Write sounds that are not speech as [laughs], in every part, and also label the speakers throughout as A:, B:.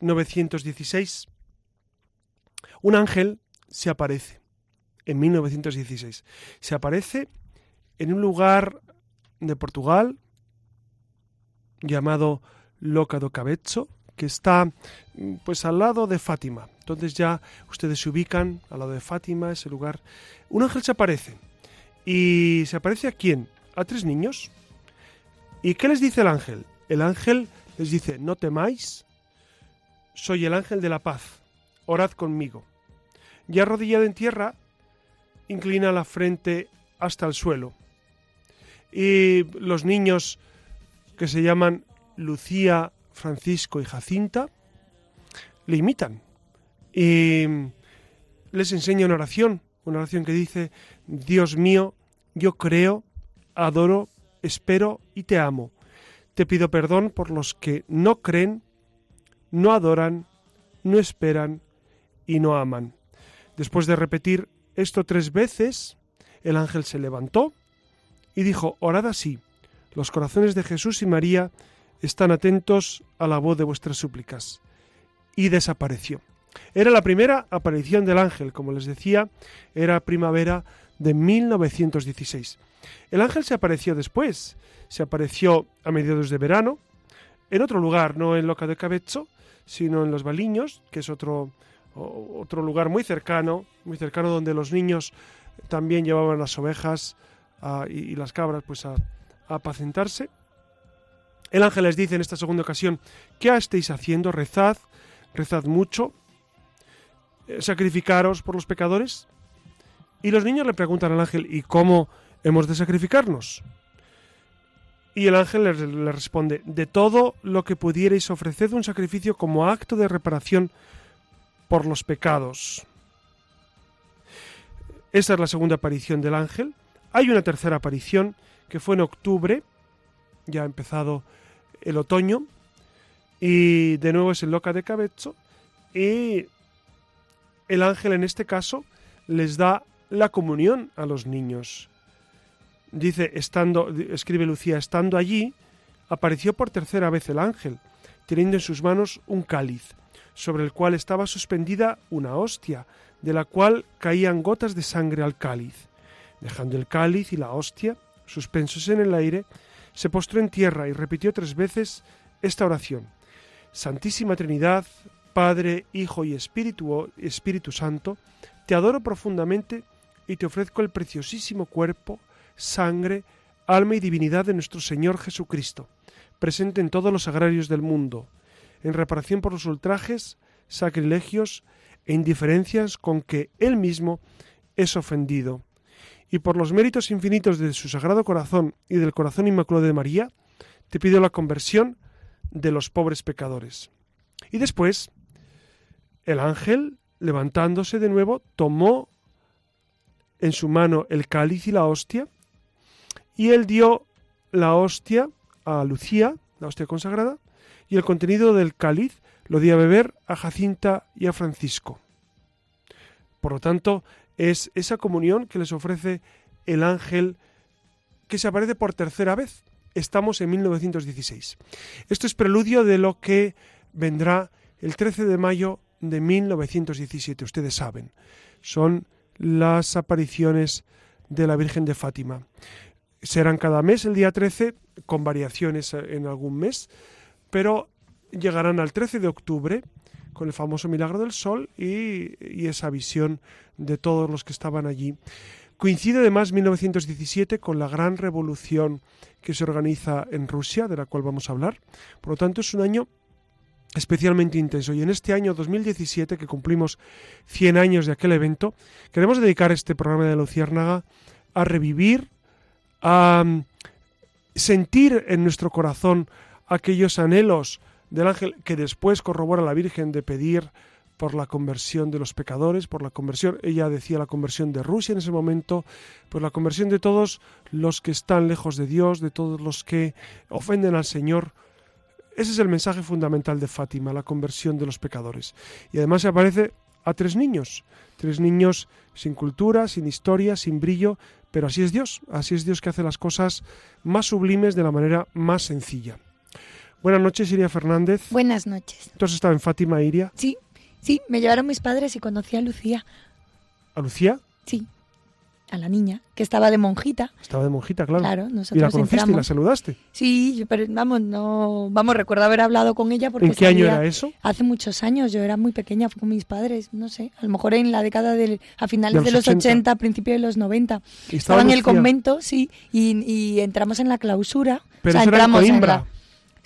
A: 1916. Un ángel se aparece en 1916. Se aparece en un lugar de Portugal llamado Loca do Cabezo, que está pues al lado de Fátima. Entonces ya ustedes se ubican al lado de Fátima, ese lugar. Un ángel se aparece. ¿Y se aparece a quién? A tres niños. ¿Y qué les dice el ángel? El ángel les dice, no temáis, soy el ángel de la paz, orad conmigo. Y arrodillado en tierra, inclina la frente hasta el suelo. Y los niños que se llaman Lucía, Francisco y Jacinta le imitan. Y les enseña una oración, una oración que dice, Dios mío, yo creo, adoro, espero y te amo. Te pido perdón por los que no creen, no adoran, no esperan y no aman. Después de repetir esto tres veces, el ángel se levantó y dijo, Orad así, los corazones de Jesús y María están atentos a la voz de vuestras súplicas. Y desapareció. Era la primera aparición del ángel, como les decía, era primavera de 1916. El ángel se apareció después, se apareció a mediados de verano, en otro lugar, no en Loca de Cabezo, sino en Los Baliños, que es otro, otro lugar muy cercano, muy cercano donde los niños también llevaban las ovejas y, las cabras pues a, a apacentarse. El ángel les dice en esta segunda ocasión, ¿qué estáis haciendo? Rezad, rezad mucho, eh, sacrificaros por los pecadores. Y los niños le preguntan al ángel, ¿y cómo hemos de sacrificarnos? Y el ángel le, responde, de todo lo que pudierais ofreced un sacrificio como acto de reparación por los pecados. Esa es la segunda aparición del ángel. Hay una tercera aparición que fue en octubre, ya ha empezado el otoño, y de nuevo es en Loca de Cabezo, y el ángel en este caso les da la comunión a los niños. Dice, estando, escribe Lucía, estando allí, apareció por tercera vez el ángel, teniendo en sus manos un cáliz, sobre el cual estaba suspendida una hostia, de la cual caían gotas de sangre al cáliz. Dejando el cáliz y la hostia, suspensos en el aire, se postró en tierra y repitió tres veces esta oración. Santísima Trinidad, Padre, Hijo y Espíritu, Espíritu Santo, te adoro profundamente y te ofrezco el preciosísimo cuerpo, sangre, alma y divinidad de nuestro Señor Jesucristo, presente en todos los agrarios del mundo, en reparación por los ultrajes, sacrilegios e indiferencias con que Él mismo es ofendido, y por los méritos infinitos de su Sagrado Corazón y del Corazón Inmaculado de María, te pido la conversión de los pobres pecadores. Y después, el ángel, levantándose de nuevo, tomó en su mano el cáliz y la hostia, y él dio la hostia a Lucía, la hostia consagrada, y el contenido del cáliz lo dio a beber a Jacinta y a Francisco. Por lo tanto, es esa comunión que les ofrece el ángel que se aparece por tercera vez. Estamos en 1916. Esto es preludio de lo que vendrá el 13 de mayo de 1917, ustedes saben. Son las apariciones de la Virgen de Fátima. Serán cada mes el día 13, con variaciones en algún mes, pero llegarán al 13 de octubre con el famoso milagro del sol y, y, esa visión de todos los que estaban allí. Coincide además 1917 con la gran revolución que se organiza en Rusia, de la cual vamos a hablar. Por lo tanto, es un año especialmente intenso. Y en este año 2017, que cumplimos 100 años de aquel evento, queremos dedicar este programa de Luciérnaga a revivir, a mm, sentir en nuestro corazón aquellos anhelos del ángel que después corrobora la Virgen de pedir por la conversión de los pecadores, por la conversión, ella decía la conversión de Rusia en ese momento, por la conversión de todos los que están lejos de Dios, de todos los que ofenden al Señor. Ese es el mensaje fundamental de Fátima, la conversión de los pecadores. Y además se aparece a tres niños, tres niños sin cultura, sin historia, sin brillo, pero así es Dios, así es Dios que hace las cosas más sublimes de la manera más sencilla. Buenas noches, Iria Fernández.
B: Buenas noches.
A: ¿Tú has estado en Fátima, Iria?
B: Sí, sí, me llevaron mis padres y conocí a Lucía.
A: ¿A Lucía?
B: Sí, a la niña, que estaba de monjita.
A: Estaba de monjita, claro.
B: Claro, nosotros
A: ¿Y la conociste
B: entramos.
A: y la saludaste?
B: Sí, pero vamos, no, vamos, recuerdo haber hablado con ella porque
A: ¿En qué año era eso?
B: Hace muchos años, yo era muy pequeña, fui con mis padres, no sé, a lo mejor en la década del, a finales
A: De
B: de
A: los
B: los
A: 80.
B: 80, a principios de los 90.
A: Y
B: Estaba en el convento, sí, y, y entramos en la clausura.
A: Pero
B: o sea,
A: eso era en
B: entramos la-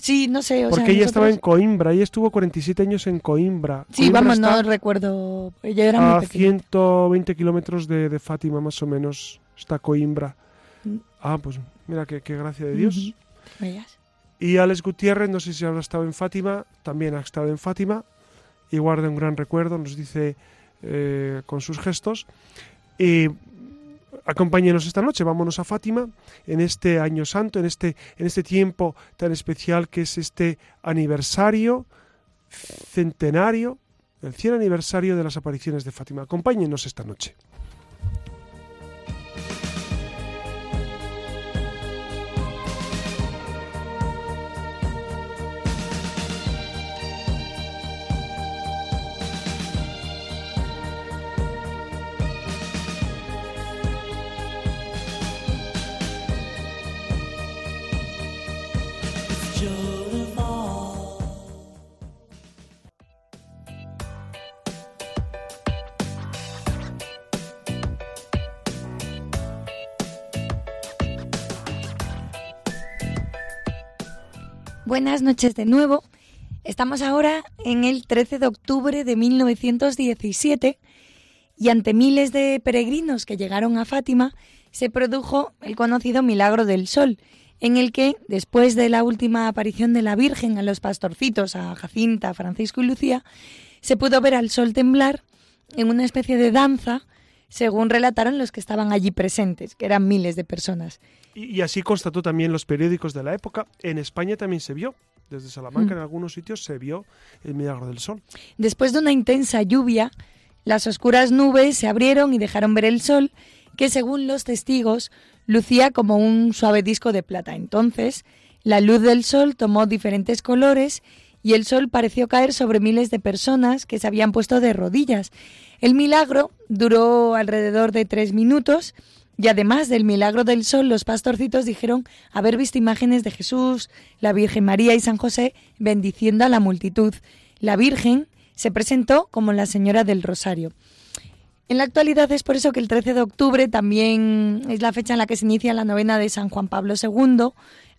B: Sí, no sé, o
A: Porque
B: sea,
A: ella estaba en Coimbra, ella estuvo 47 años en Coimbra.
B: Sí,
A: Coimbra
B: vamos, no recuerdo, era
A: a
B: muy pequeña.
A: 120 kilómetros de, de Fátima, más o menos, está Coimbra.
B: Mm.
A: Ah, pues mira, qué, qué gracia de Dios. Y Alex Gutiérrez, no sé si habrá estado en Fátima, también ha estado en Fátima y guarda un gran recuerdo, nos dice eh, con sus gestos. Y acompáñenos esta noche, vámonos a Fátima en este año santo, en este, en este tiempo tan especial que es este aniversario centenario, el 100 aniversario de las apariciones de Fátima. Acompáñenos esta noche.
B: Buenas noches de nuevo. Estamos ahora en el 13 de octubre de 1917 y ante miles de peregrinos que llegaron a Fátima se produjo el conocido Milagro del Sol, en el que, después de la última aparición de la Virgen a los pastorcitos, a Jacinta, Francisco y Lucía, se pudo ver al sol temblar en una especie de danza, según relataron los que estaban allí presentes, que eran miles de personas.
A: Y, y así constató también los periódicos de la época. En España también se vio. Desde Salamanca
B: Mm.
A: en algunos sitios se vio el milagro del sol.
B: Después de una intensa lluvia, las oscuras nubes se abrieron y dejaron ver el sol, que según los testigos lucía como un suave disco de plata. Entonces, la luz del sol tomó diferentes colores y el sol pareció caer sobre miles de personas que se habían puesto de rodillas. El milagro duró alrededor de tres minutos y además del milagro del sol, los pastorcitos dijeron haber visto imágenes de Jesús, la Virgen María y San José bendiciendo a la multitud. La Virgen se presentó como la Señora del Rosario. En la actualidad es por eso que el 13 de octubre también es la fecha en la que se inicia la novena de San Juan Pablo II,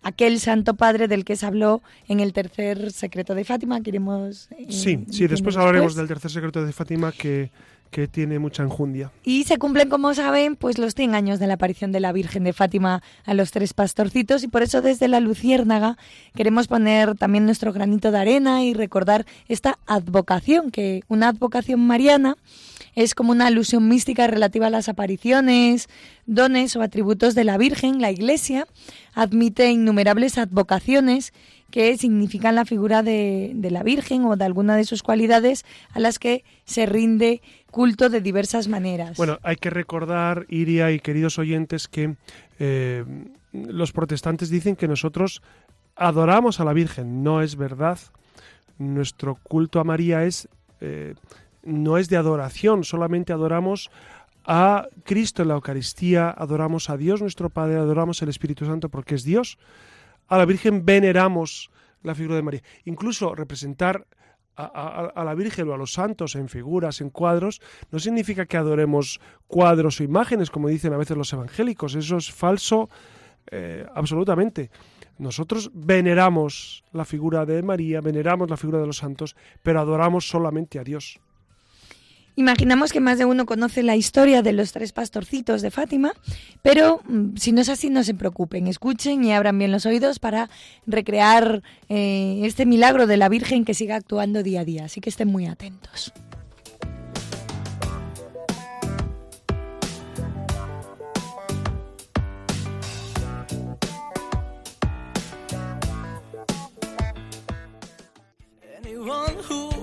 B: aquel santo padre del que se habló en el tercer secreto de Fátima. Queremos. eh,
A: Sí, sí, después hablaremos
B: después.
A: del tercer secreto de Fátima que, que tiene mucha enjundia.
B: Y se cumplen, como saben, pues los 100 años de la aparición de la Virgen de Fátima a los tres pastorcitos y por eso desde la Luciérnaga queremos poner también nuestro granito de arena y recordar esta advocación, que una advocación mariana es como una alusión mística relativa a las apariciones, dones o atributos de la Virgen. La Iglesia admite innumerables advocaciones que significan la figura de, de la Virgen o de alguna de sus cualidades a las que se rinde culto de diversas maneras.
A: Bueno, hay que recordar, Iria y queridos oyentes, que eh, los protestantes dicen que nosotros adoramos a la Virgen. No es verdad. Nuestro culto a María es eh, no es de adoración, solamente adoramos a Cristo en la Eucaristía, adoramos a Dios nuestro Padre, adoramos al Espíritu Santo porque es Dios. A la Virgen veneramos la figura de María. Incluso representar a, la Virgen o a los santos en figuras, en cuadros, no significa que adoremos cuadros o imágenes, como dicen a veces los evangélicos. Eso es falso eh, absolutamente. Nosotros veneramos la figura de María, veneramos la figura de los santos, pero adoramos solamente a Dios.
B: Imaginamos que más de uno conoce la historia de los tres pastorcitos de Fátima, pero mm, si no es así, no se preocupen, escuchen y abran bien los oídos para recrear eh, este milagro de la Virgen que siga actuando día a día. Así que estén muy atentos.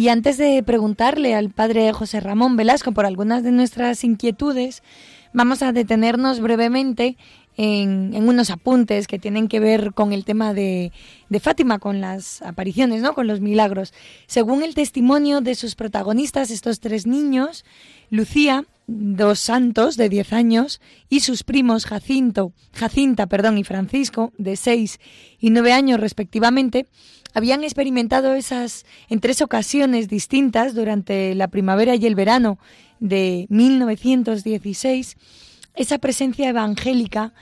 B: Y antes de preguntarle al padre José Ramón Velasco por algunas de nuestras inquietudes, vamos a detenernos brevemente en, unos apuntes que tienen que ver con el tema de, de, Fátima, con las apariciones, ¿no? con los milagros. Según el testimonio de sus protagonistas, estos tres niños, Lucía, dos santos de 10 años, y sus primos Jacinto, Jacinta perdón, y Francisco, de 6 y 9 años respectivamente, habían experimentado esas en tres ocasiones distintas durante la primavera y el verano de 1916 esa presencia evangélica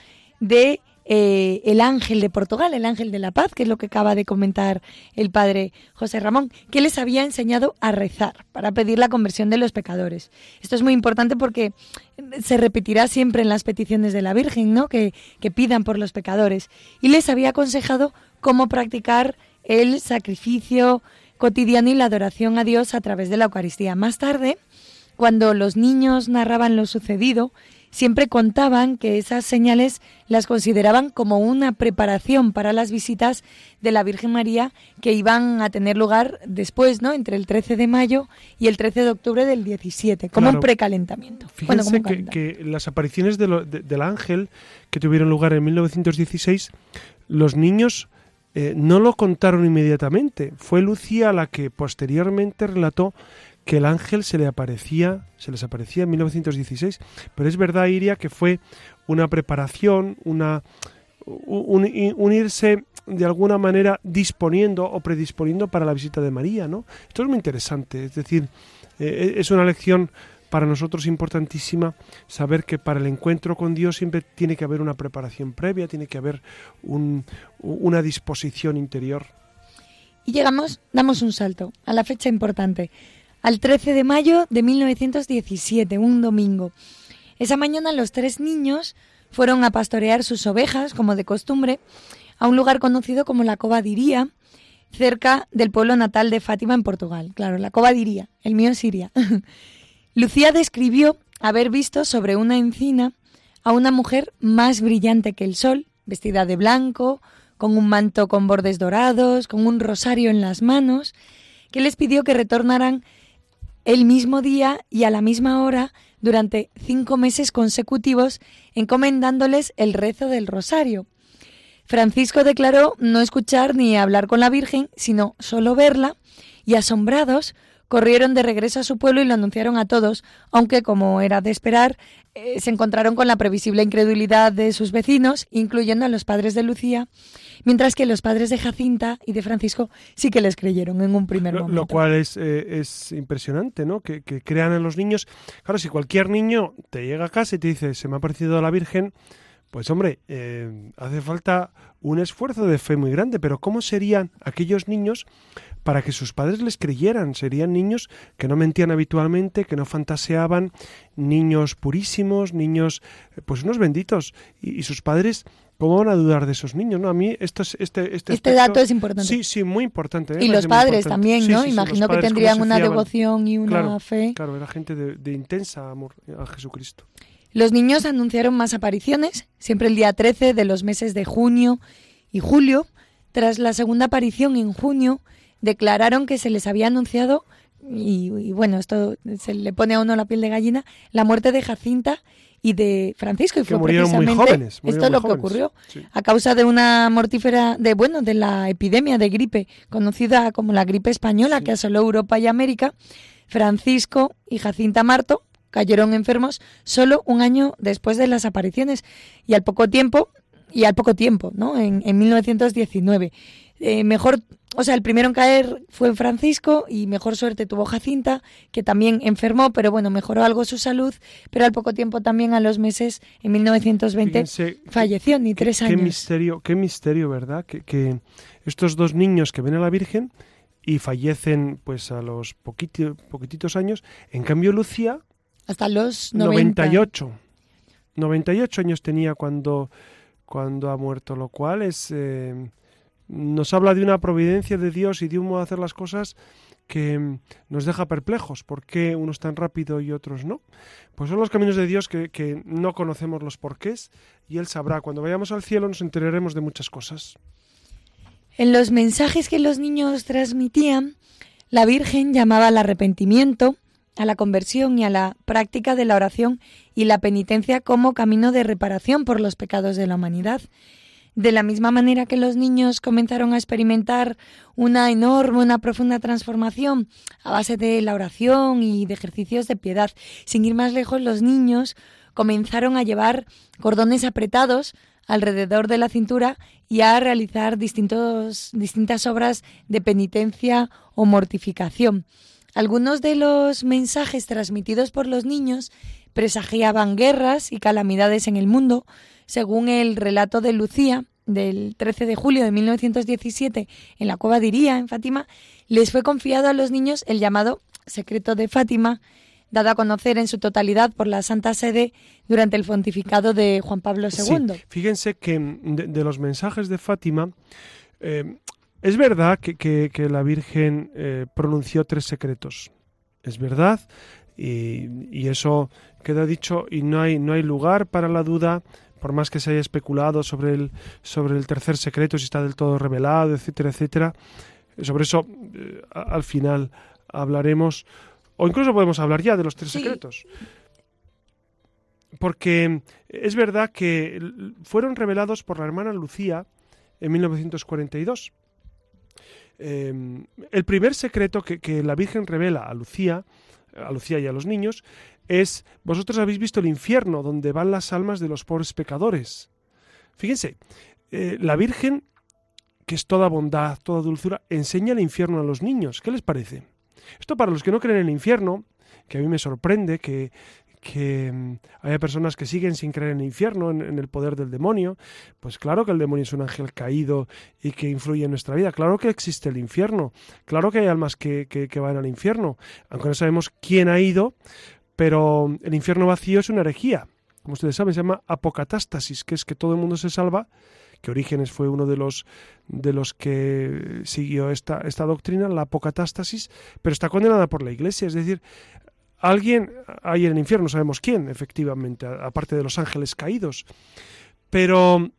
B: de eh, el ángel de Portugal, el ángel de la paz, que es lo que acaba de comentar el padre José Ramón, que les había enseñado a rezar para pedir la conversión de los pecadores. Esto es muy importante porque se repetirá siempre en las peticiones de la Virgen, ¿no? Que, que pidan por los pecadores. Y les había aconsejado cómo practicar el sacrificio cotidiano y la adoración a Dios a través de la Eucaristía. Más tarde, cuando los niños narraban lo sucedido, siempre contaban que esas señales las consideraban como una preparación para las visitas de la Virgen María que iban a tener lugar después, ¿no? Entre el 13 de mayo y el 13 de octubre del 17, como un precalentamiento.
A: Fíjense que, las apariciones del ángel que tuvieron lugar en 1916, los niños eh, no lo contaron inmediatamente. Fue Lucía la que posteriormente relató que el ángel se le aparecía, se les aparecía en 1916. Pero es verdad, Iria, que fue una preparación, una unirse de alguna manera disponiendo o predisponiendo para la visita de María, ¿no? Esto es muy interesante, es decir, eh, es una lección para nosotros importantísima saber que para el encuentro con Dios siempre tiene que haber una preparación previa, tiene que haber una disposición interior.
B: Y llegamos, damos un salto a la fecha importante, al 13 de mayo de 1917, un domingo. Esa mañana los tres niños fueron a pastorear sus ovejas, como de costumbre, a un lugar conocido como la Cova Diría, cerca del pueblo natal de Fátima en Portugal. Claro, la Cova Diría, el mío es Siria. [laughs] Lucía describió haber visto sobre una encina a una mujer más brillante que el sol, vestida de blanco, con un manto con bordes dorados, con un rosario en las manos, que les pidió que retornaran el mismo día y a la misma hora durante cinco meses consecutivos, encomendándoles el rezo del rosario. Francisco declaró no escuchar ni hablar con la Virgen, sino solo verla, y asombrados corrieron de regreso a su pueblo y lo anunciaron a todos, aunque, como era de esperar, eh, se encontraron con la previsible incredulidad de sus vecinos, incluyendo a los padres de Lucía, mientras que los padres de Jacinta y de Francisco sí que les creyeron en un primer momento.
A: Lo cual es, eh, es impresionante, ¿no? Que, que, crean en los niños. Claro, si cualquier niño te llega a casa y te dice, se me ha parecido la Virgen, pues hombre, eh, hace falta un esfuerzo de fe muy grande, pero ¿cómo serían aquellos niños para que sus padres les creyeran? Serían niños que no mentían habitualmente, que no fantaseaban, niños purísimos, niños, eh, pues unos benditos, y, sus padres ¿Cómo van a dudar de esos niños? ¿no? A mí esto es, este,
B: este, este dato es importante.
A: Sí, sí, muy importante.
B: ¿eh? Y los padres también, ¿no? Imagino que tendrían una devoción y una fe.
A: Claro, era gente de, de intensa amor a Jesucristo.
B: Los niños anunciaron más apariciones, siempre el día 13 de los meses de junio y julio. Tras la segunda aparición en junio, declararon que se les había anunciado, y, bueno, esto se le pone a uno la piel de gallina, la muerte de Jacinta y de Francisco y
A: Que
B: fue
A: murieron muy
B: precisamente
A: jóvenes,
B: esto es lo
A: muy
B: que ocurrió
A: Sí.
B: a causa de una mortífera de bueno de la epidemia de gripe conocida como la gripe española
A: Sí.
B: que asoló Europa y América Francisco y Jacinta Marto cayeron enfermos solo un año después de las apariciones y al poco tiempo y al poco tiempo no en, en 1919 Eh, mejor o sea el primero en caer fue Francisco y mejor suerte tuvo Jacinta que también enfermó pero bueno mejoró algo su salud pero al poco tiempo también a los meses en 1920
A: Fíjense
B: falleció ni
A: qué-
B: tres
A: qué
B: años
A: misterio, qué misterio, ¿verdad? Que, que estos dos niños que ven a la Virgen y fallecen pues a los poquiti- poquititos años, en cambio Lucía
B: hasta los 90
A: 98. 98 años tenía cuando, cuando ha muerto, lo cual es eh, nos habla de una providencia de Dios y de un modo de hacer las cosas que nos deja perplejos. ¿Por qué unos tan rápido y otros no? Pues son los caminos de Dios que, que no conocemos los porqués y Él sabrá. Cuando vayamos al cielo nos enteraremos de muchas cosas.
B: En los mensajes que los niños transmitían, la Virgen llamaba al arrepentimiento, a la conversión y a la práctica de la oración y la penitencia como camino de reparación por los pecados de la humanidad. De la misma manera que los niños comenzaron a experimentar una enorme, una profunda transformación a base de la oración y de ejercicios de piedad, sin ir más lejos, los niños comenzaron a llevar cordones apretados alrededor de la cintura y a realizar distintos, distintas obras de penitencia o mortificación. Algunos de los mensajes transmitidos por los niños presagiaban guerras y calamidades en el mundo, según el relato de Lucía del 13 de julio de 1917 en la cueva de Iría, en Fátima, les fue confiado a los niños el llamado secreto de Fátima, dado a conocer en su totalidad por la Santa Sede durante el pontificado de Juan Pablo
A: Sí,
B: II.
A: fíjense que mm, de, de los mensajes de Fátima, eh, es verdad que, que- que la Virgen eh, pronunció tres secretos. Es verdad, y, y eso queda dicho, y no hay, no hay lugar para la duda, por más que se haya especulado sobre el, sobre el tercer secreto, si está del todo revelado, etcétera, etcétera. Sobre eso eh, al final hablaremos, o incluso podemos hablar ya de los tres
B: Sí.
A: secretos. Porque es verdad que fueron revelados por la hermana Lucía en 1942. Eh, el primer secreto que, que la Virgen revela a Lucía, a Lucía y a los niños, es, vosotros habéis visto el infierno donde van las almas de los pobres pecadores. Fíjense, eh, la Virgen, que es toda bondad, toda dulzura, enseña el infierno a los niños. ¿Qué les parece? Esto para los que no creen en el infierno, que a mí me sorprende que, que mm, haya personas que siguen sin creer en el infierno, en, el poder del demonio, pues claro que el demonio es un ángel caído y que influye en nuestra vida, claro que existe el infierno, claro que hay almas que, que, van al infierno, aunque no sabemos quién ha ido, pero el infierno vacío es una herejía, como ustedes saben, se llama apocatástasis, que es que todo el mundo se salva, que Orígenes fue uno de los de los que siguió esta, esta doctrina, la apocatástasis, pero está condenada por la Iglesia, es decir, alguien hay en el infierno, no sabemos quién, efectivamente, aparte de los ángeles caídos. Pero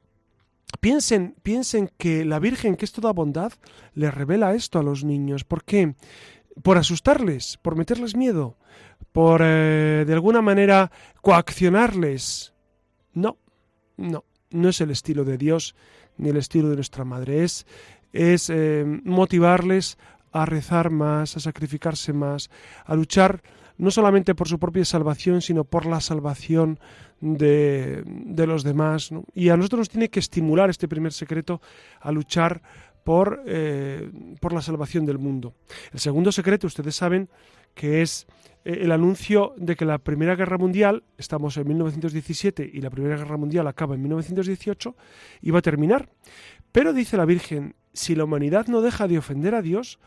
A: piensen, piensen que la Virgen, que es toda bondad, le revela esto a los niños. ¿Por qué? Por asustarles, por meterles miedo, por eh, de alguna manera coaccionarles. No, no, no es el estilo de Dios ni el estilo de nuestra madre. Es, es eh, motivarles a rezar más, a sacrificarse más, a luchar no solamente por su propia salvación, sino por la salvación de, de los demás. Y a nosotros nos tiene que estimular este primer secreto a luchar por, eh, por la salvación del mundo. El segundo secreto, ustedes saben, que es eh, el anuncio de que la Primera Guerra Mundial, estamos en 1917 y la Primera Guerra Mundial acaba en 1918, iba a terminar. Pero dice la Virgen, si la humanidad no deja de ofender a Dios,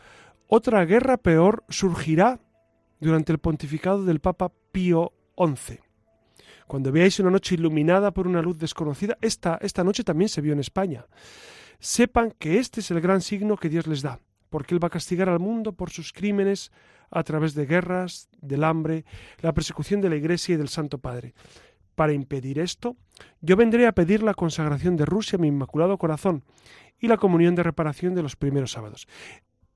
A: otra guerra peor surgirá durante el pontificado del Papa Pío XI. Cuando veáis una noche iluminada por una luz desconocida, esta, esta noche también se vio en España. Sepan que este es el gran signo que Dios les da, porque Él va a castigar al mundo por sus crímenes a través de guerras, del hambre, la persecución de la Iglesia y del Santo Padre. Para impedir esto, yo vendré a pedir la consagración de Rusia a mi Inmaculado Corazón y la comunión de reparación de los primeros sábados.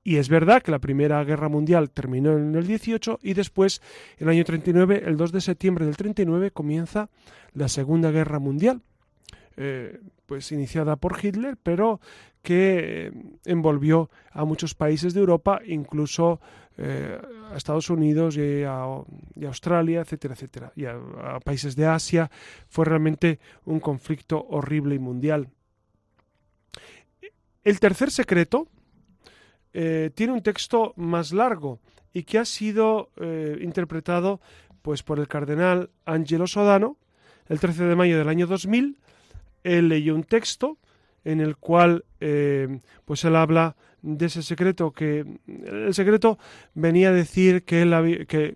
A: Y es verdad que la Primera Guerra Mundial terminó en el 18 y después, en el año 39, el 2 de septiembre del 39, comienza la Segunda Guerra Mundial. Eh, pues iniciada por Hitler, pero que eh, envolvió a muchos países de Europa, incluso eh, a Estados Unidos y a, Australia, etcétera, etcétera, y a, países de Asia. Fue realmente un conflicto horrible y mundial. El tercer secreto eh, tiene un texto más largo y que ha sido interpretado pues, por el cardenal Angelo Sodano el 13 de mayo del año 2000. Él leyó un texto en el cual eh, pues él habla de ese secreto que el secreto venía a decir que, que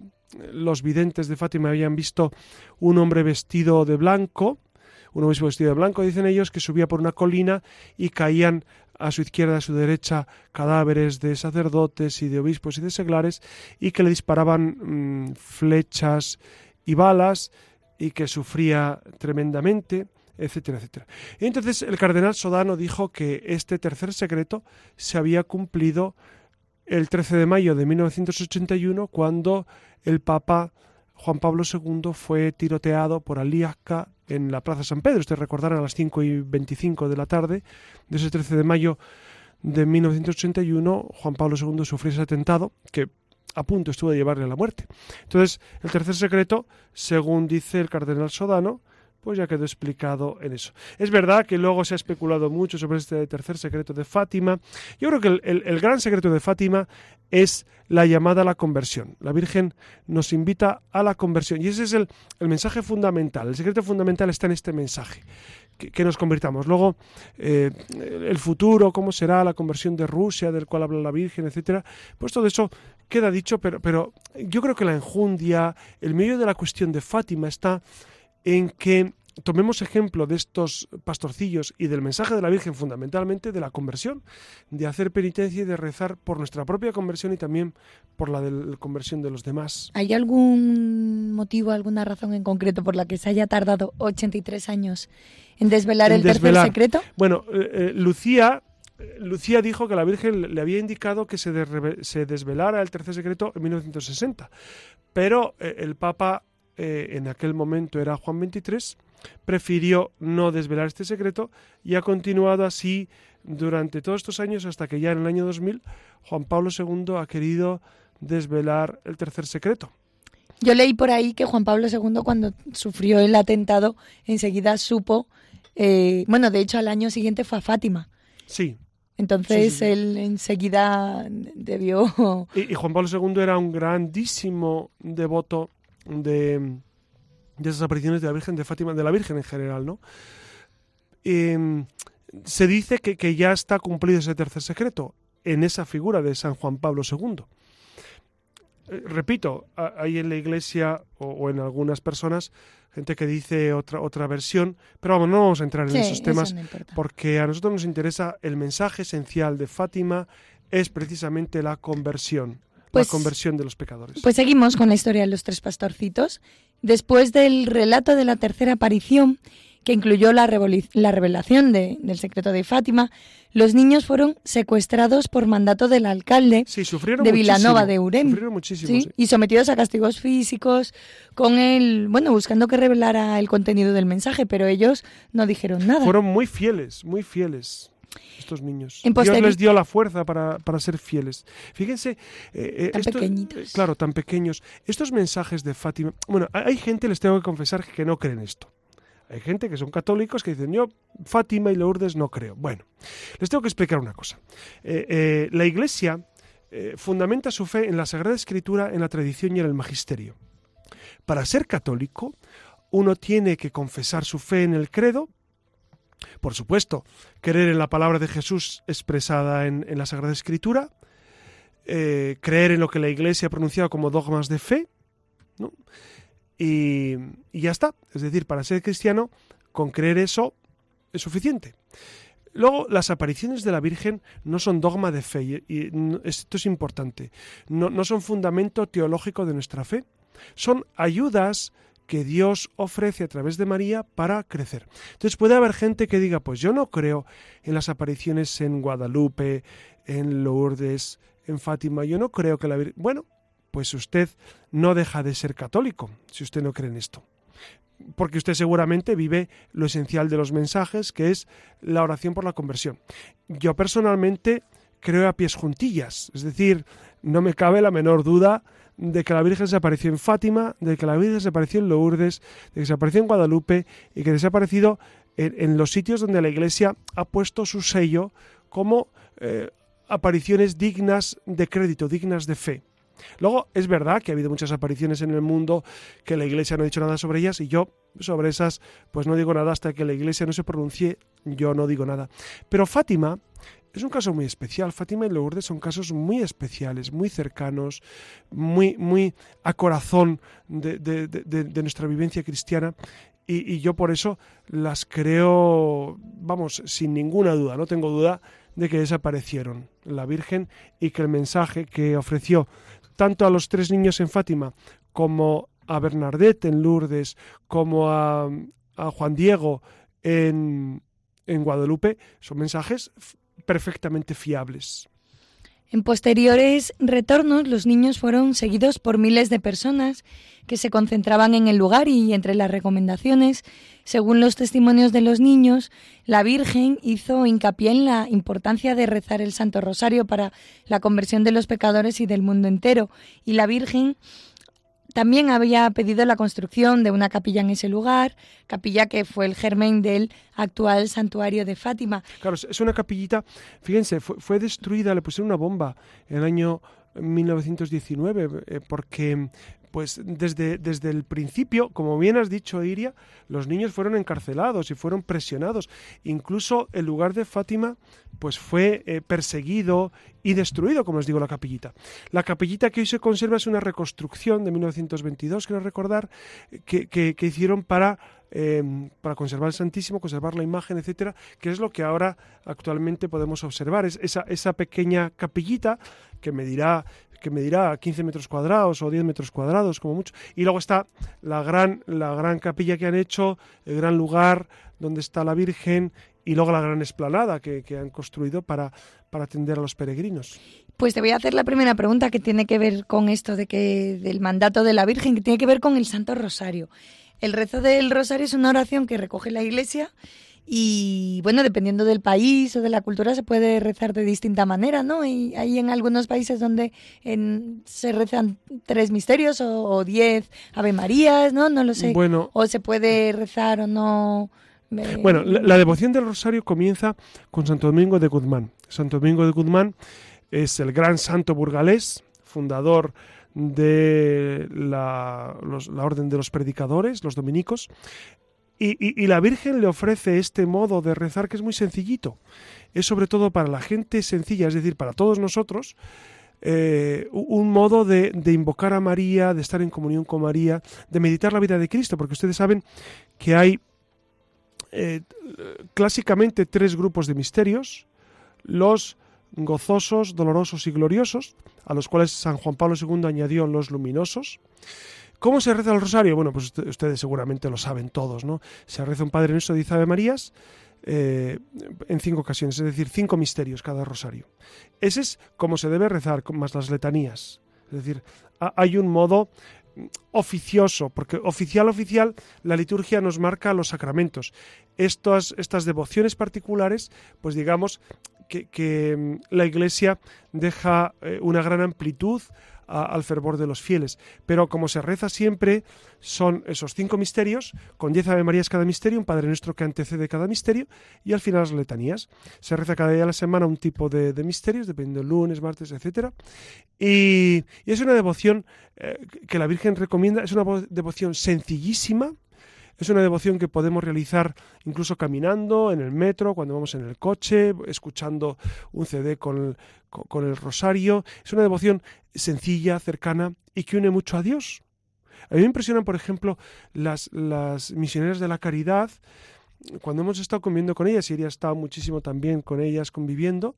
A: los videntes de Fátima habían visto un hombre vestido de blanco, un hombre vestido de blanco, dicen ellos, que subía por una colina y caían a su izquierda y a su derecha cadáveres de sacerdotes y de obispos y de seglares y que le disparaban mm, flechas y balas y que sufría tremendamente etcétera, etcétera. Y entonces el cardenal Sodano dijo que este tercer secreto se había cumplido el 13 de mayo de 1981 cuando el Papa Juan Pablo II fue tiroteado por Aliasca en la Plaza San Pedro. Ustedes recordarán a las 5 y 25 de la tarde de ese 13 de mayo de 1981, Juan Pablo II sufrió ese atentado que a punto estuvo de llevarle a la muerte. Entonces, el tercer secreto, según dice el cardenal Sodano, pues ya quedó explicado en eso. Es verdad que luego se ha especulado mucho sobre este tercer secreto de Fátima. Yo creo que el, gran secreto de Fátima es la llamada a la conversión. La Virgen nos invita a la conversión y ese es el, mensaje fundamental. El secreto fundamental está en este mensaje, que, nos convirtamos. Luego, eh, el futuro, cómo será la conversión de Rusia, del cual habla la Virgen, etcétera, pues todo eso queda dicho, pero, pero yo creo que la enjundia, el medio de la cuestión de Fátima está en que tomemos ejemplo de estos pastorcillos y del mensaje de la Virgen fundamentalmente de la conversión, de hacer penitencia y de rezar por nuestra propia conversión y también por la de la conversión de los demás.
B: ¿Hay algún motivo, alguna razón en concreto por la que se haya tardado 83 años en desvelar el tercer secreto?
A: Bueno, eh, eh, Lucía Lucía dijo que la Virgen le había indicado que se, se desvelara el tercer secreto en 1960, pero eh, el Papa eh, en aquel momento era Juan XXIII, prefirió no desvelar este secreto y ha continuado así durante todos estos años hasta que ya en el año 2000 Juan Pablo II ha querido desvelar el tercer secreto.
B: Yo leí por ahí que Juan Pablo II cuando sufrió el atentado enseguida supo, eh, bueno, de hecho al año siguiente fue a Fátima.
A: Sí.
B: Entonces él enseguida debió...
A: y Juan Pablo II era un grandísimo devoto de, esas apariciones de la Virgen de Fátima, de la Virgen en general, ¿no? Em, se dice que, ya está cumplido ese tercer secreto en esa figura de San Juan Pablo II. Eh, repito, hay en la iglesia o, en algunas personas gente que dice otra, otra versión, pero vamos, no vamos a entrar en esos temas porque a nosotros nos interesa el mensaje esencial de Fátima es precisamente la conversión la pues conversión de los pecadores.
B: Pues seguimos con la historia de los tres pastorcitos. Después del relato de la tercera aparición, que incluyó la, la revelación del secreto de Fátima, los niños fueron secuestrados por mandato del alcalde de Vilanova de Urem. Y sometidos a castigos físicos, con él, bueno, buscando que revelara el contenido del mensaje, pero ellos no dijeron nada.
A: Fueron muy fieles, muy fieles estos niños. Dios les dio la fuerza para, ser fieles. Fíjense,
B: eh, eh, tan
A: eh, claro, tan pequeños. Estos mensajes de Fátima, bueno, hay gente, les tengo que confesar, que no creen esto. Hay gente que son católicos que dicen, yo Fátima y Lourdes no creo. Bueno, les tengo que explicar una cosa. la Iglesia fundamenta su fe en la Sagrada Escritura, en la tradición y en el magisterio. Para ser católico, uno tiene que confesar su fe en el credo, por supuesto, creer en la palabra de Jesús expresada en, la Sagrada Escritura, eh, creer en lo que la Iglesia ha pronunciado como dogmas de fe, ¿no? y, ya está. Es decir, para ser cristiano, con creer eso es suficiente. Luego, las apariciones de la Virgen no son dogma de fe, y, esto es importante, no, no son fundamento teológico de nuestra fe, son ayudas que Dios ofrece a través de María para crecer. Entonces puede haber gente que diga, pues yo no creo en las apariciones en Guadalupe, en Lourdes, en Fátima. Yo no creo que la Virgen... Bueno, pues usted no deja de ser católico si usted no cree en esto. Porque usted seguramente vive lo esencial de los mensajes, que es la oración por la conversión. Yo personalmente creo a pies juntillas, es decir, no me cabe la menor duda de que la Virgen se apareció en Fátima, de que la Virgen se apareció en Lourdes, de que se apareció en Guadalupe y que se ha aparecido en, los sitios donde la Iglesia ha puesto su sello como eh, apariciones dignas de crédito, dignas de fe. Luego, es verdad que ha habido muchas apariciones en el mundo que la Iglesia no ha dicho nada sobre ellas y yo sobre esas pues no digo nada hasta que la Iglesia no se pronuncie, yo no digo nada. Pero Fátima es un caso muy especial. Fátima y Lourdes son casos muy especiales, muy cercanos, muy, muy a corazón de, nuestra vivencia cristiana. Y, yo por eso las creo, vamos, sin ninguna duda, no tengo duda de que desaparecieron la Virgen y que el mensaje que ofreció tanto a los tres niños en Fátima como a Bernadette en Lourdes, como a, Juan Diego en, en Guadalupe, son mensajes perfectamente fiables.
B: En posteriores retornos, los niños fueron seguidos por miles de personas que se concentraban en el lugar y entre las recomendaciones, según los testimonios de los niños, la Virgen hizo hincapié en la importancia de rezar el Santo Rosario para la conversión de los pecadores y del mundo entero. Y la Virgen también había pedido la construcción de una capilla en ese lugar, capilla que fue el germen del actual santuario de Fátima.
A: Claro, es una capillita, fíjense, fue, destruida, le pusieron una bomba en el año 1919, eh, porque pues desde, desde el principio, como bien has dicho, Iria, los niños fueron encarcelados y fueron presionados. Incluso el lugar de Fátima pues fue eh, perseguido y destruido, como os digo, la capillita. La capillita que hoy se conserva es una reconstrucción de 1922, quiero recordar, que, que, hicieron para em, para conservar el Santísimo, conservar la imagen, etcétera, que es lo que ahora actualmente podemos observar. Es esa, esa pequeña capillita que medirá que medirá 15 metros cuadrados o 10 metros cuadrados como mucho. Y luego está la gran, la gran capilla que han hecho, el gran lugar donde está la Virgen y luego la gran esplanada que, han construido para, para atender a los peregrinos.
B: Pues te voy a hacer la primera pregunta que tiene que ver con esto de que del mandato de la Virgen, que tiene que ver con el Santo Rosario. El rezo del Rosario es una oración que recoge la Iglesia y bueno, dependiendo del país o de la cultura se puede rezar de distinta manera, ¿no? Y hay en algunos países donde se rezan tres misterios o, diez Ave Marías, ¿no? No lo sé. Bueno, o se puede rezar o no
A: bueno, la, devoción del rosario comienza con Santo Domingo de Guzmán. Santo Domingo de Guzmán es el gran santo burgalés, fundador de la, orden de los predicadores, los dominicos, y, la Virgen le ofrece este modo de rezar que es muy sencillito. Es sobre todo para la gente sencilla, es decir, para todos nosotros, eh, un modo de, de, invocar a María, de estar en comunión con María, de meditar la vida de Cristo, porque ustedes saben que hay eh, clásicamente tres grupos de misterios, los gozosos, dolorosos y gloriosos, a los cuales San Juan Pablo II añadió los luminosos. ¿Cómo se reza el rosario? Bueno, pues ustedes seguramente lo saben todos, ¿no? Se reza un Padre Nuestro de Ave Marías eh, en cinco ocasiones, es decir, cinco misterios cada rosario. Ese es como se debe rezar, más las letanías. Es decir, hay un modo oficioso, porque oficial, oficial, la liturgia nos marca los sacramentos. Estas, estas devociones particulares, pues digamos que, mm, la Iglesia deja eh, una gran amplitud al fervor de los fieles. Pero como se reza siempre, son esos cinco misterios, con diez Ave Marías cada misterio, un Padre Nuestro que antecede cada misterio, y al final las letanías. Se reza cada día de la semana un tipo de, misterios, dependiendo lunes, martes, etc. Y, es una devoción eh, que la Virgen recomienda, es una devoción sencillísima, es una devoción que podemos realizar incluso caminando, en el metro, cuando vamos en el coche, escuchando un CD con el, rosario. Es una devoción sencilla, cercana y que une mucho a Dios. A mí me impresionan, por ejemplo, las, misioneras de la caridad, cuando hemos estado conviviendo con ellas, y ella ha estado muchísimo también con ellas conviviendo,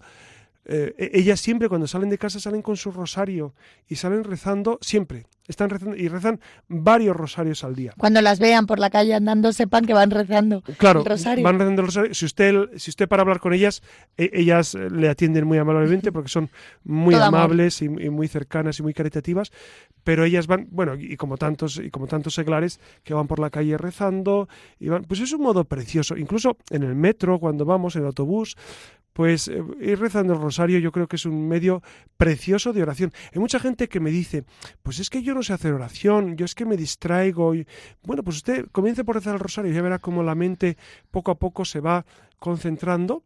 A: eh, ellas siempre cuando salen de casa salen con su rosario y salen rezando siempre, están rezando y rezan varios rosarios al día.
B: Cuando las vean por la calle andando, sepan que van rezando
A: Claro,
B: el rosario.
A: van rezando el rosario. Si usted, si usted para hablar con ellas, e- ellas eh, le atienden muy amablemente porque son muy
B: Todo
A: amables y, y muy cercanas y muy caritativas, pero ellas van, bueno, y como tantos y como tantos seglares que van por la calle rezando y van, pues es un modo precioso. Incluso en el metro cuando vamos en el autobús, pues eh, ir rezando el rosario yo creo que es un medio precioso de oración. Hay mucha gente que me dice, pues es que yo no sé hacer oración, yo es que me distraigo. Y... Bueno, pues usted comience por rezar el rosario y ya verá cómo la mente poco a poco se va concentrando.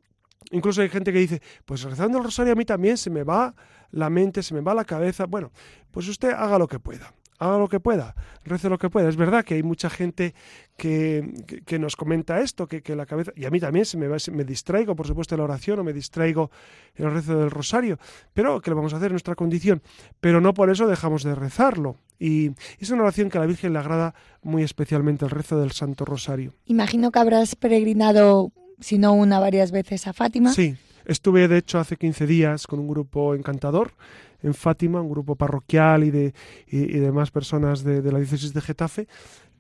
A: Incluso hay gente que dice, pues rezando el rosario a mí también se me va la mente, se me va la cabeza. Bueno, pues usted haga lo que pueda. Haga lo que pueda, rece lo que pueda. Es verdad que hay mucha gente que, que, que nos comenta esto, que, que, la cabeza, y a mí también se me, va, se me distraigo, por supuesto, en la oración o me distraigo en el rezo del rosario, pero que lo vamos a hacer en nuestra condición, pero no por eso dejamos de rezarlo. Y es una oración que a la Virgen le agrada muy especialmente, el rezo del Santo Rosario.
B: Imagino que habrás peregrinado, si no una, varias veces a Fátima.
A: Sí, estuve de hecho hace 15 días con un grupo encantador en Fátima, un grupo parroquial y de y, y demás personas de, de la diócesis de Getafe.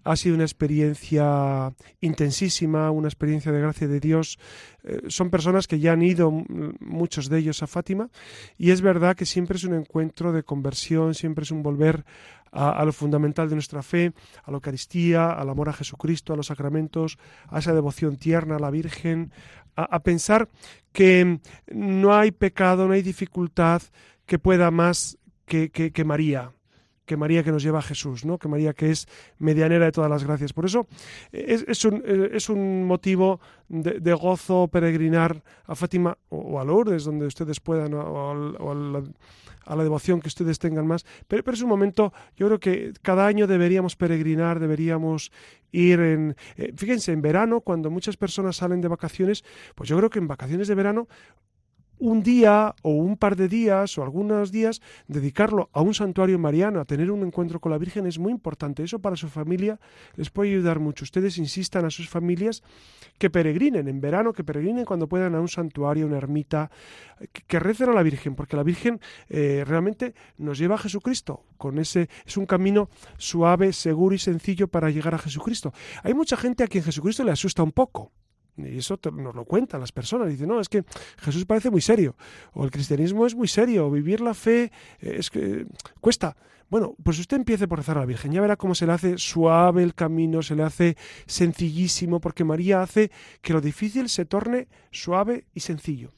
A: Ha sido una experiencia intensísima, una experiencia de gracia de Dios. Eh, son personas que ya han ido, muchos de ellos, a Fátima, y es verdad que siempre es un encuentro de conversión, siempre es un volver a, lo fundamental de nuestra fe, a la Eucaristía, al amor a Jesucristo, a los sacramentos, a esa devoción tierna a la Virgen, a, a pensar que no hay pecado, no hay dificultad que pueda más que, que, que María, que María que nos lleva a Jesús, ¿no? que María que es medianera de todas las gracias. Por eso es, es, un, es un, motivo de, gozo peregrinar a Fátima o, a Lourdes, donde ustedes puedan, o, a, la, devoción que ustedes tengan más. Pero, pero, es un momento, yo creo que cada año deberíamos peregrinar, deberíamos ir en... Eh, fíjense, en verano, cuando muchas personas salen de vacaciones, pues yo creo que en vacaciones de verano un día o un par de días o algunos días dedicarlo a un santuario mariano, a tener un encuentro con la Virgen es muy importante. Eso para su familia les puede ayudar mucho. Ustedes insistan a sus familias que peregrinen en verano, que peregrinen cuando puedan a un santuario, una ermita, que, recen a la Virgen, porque la Virgen eh, realmente nos lleva a Jesucristo. Con ese es un camino suave, seguro y sencillo para llegar a Jesucristo. Hay mucha gente a quien Jesucristo le asusta un poco. Y eso nos lo cuentan las personas. Dicen, no, es que Jesús parece muy serio. O el cristianismo es muy serio. O vivir la fe eh, es que cuesta. Bueno, pues usted empiece por rezar a la Virgen. Ya verá cómo se le hace suave el camino, se le hace sencillísimo, porque María hace que lo difícil se torne suave y sencillo.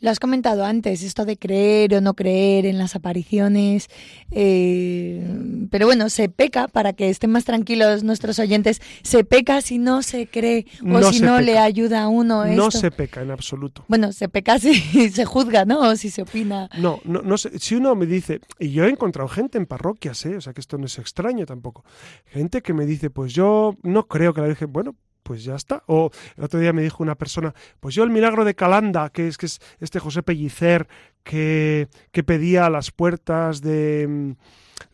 B: Lo has comentado antes, esto de creer o no creer en las apariciones, eh, pero bueno, se peca, para que estén más tranquilos nuestros oyentes, se peca si no se cree o si no
A: peca.
B: le ayuda a uno esto.
A: No se peca en absoluto.
B: Bueno, se peca si [laughs] se juzga, ¿no? O si se opina.
A: No, no, no sé. Si uno me dice, y yo he encontrado gente en parroquias, ¿eh? o sea que esto no es extraño tampoco, gente que me dice, pues yo no creo que la Virgen, bueno, pues ya está. O el otro día me dijo una persona, pues yo el milagro de Calanda, que es que es este José Pellicer que, que pedía a las puertas de,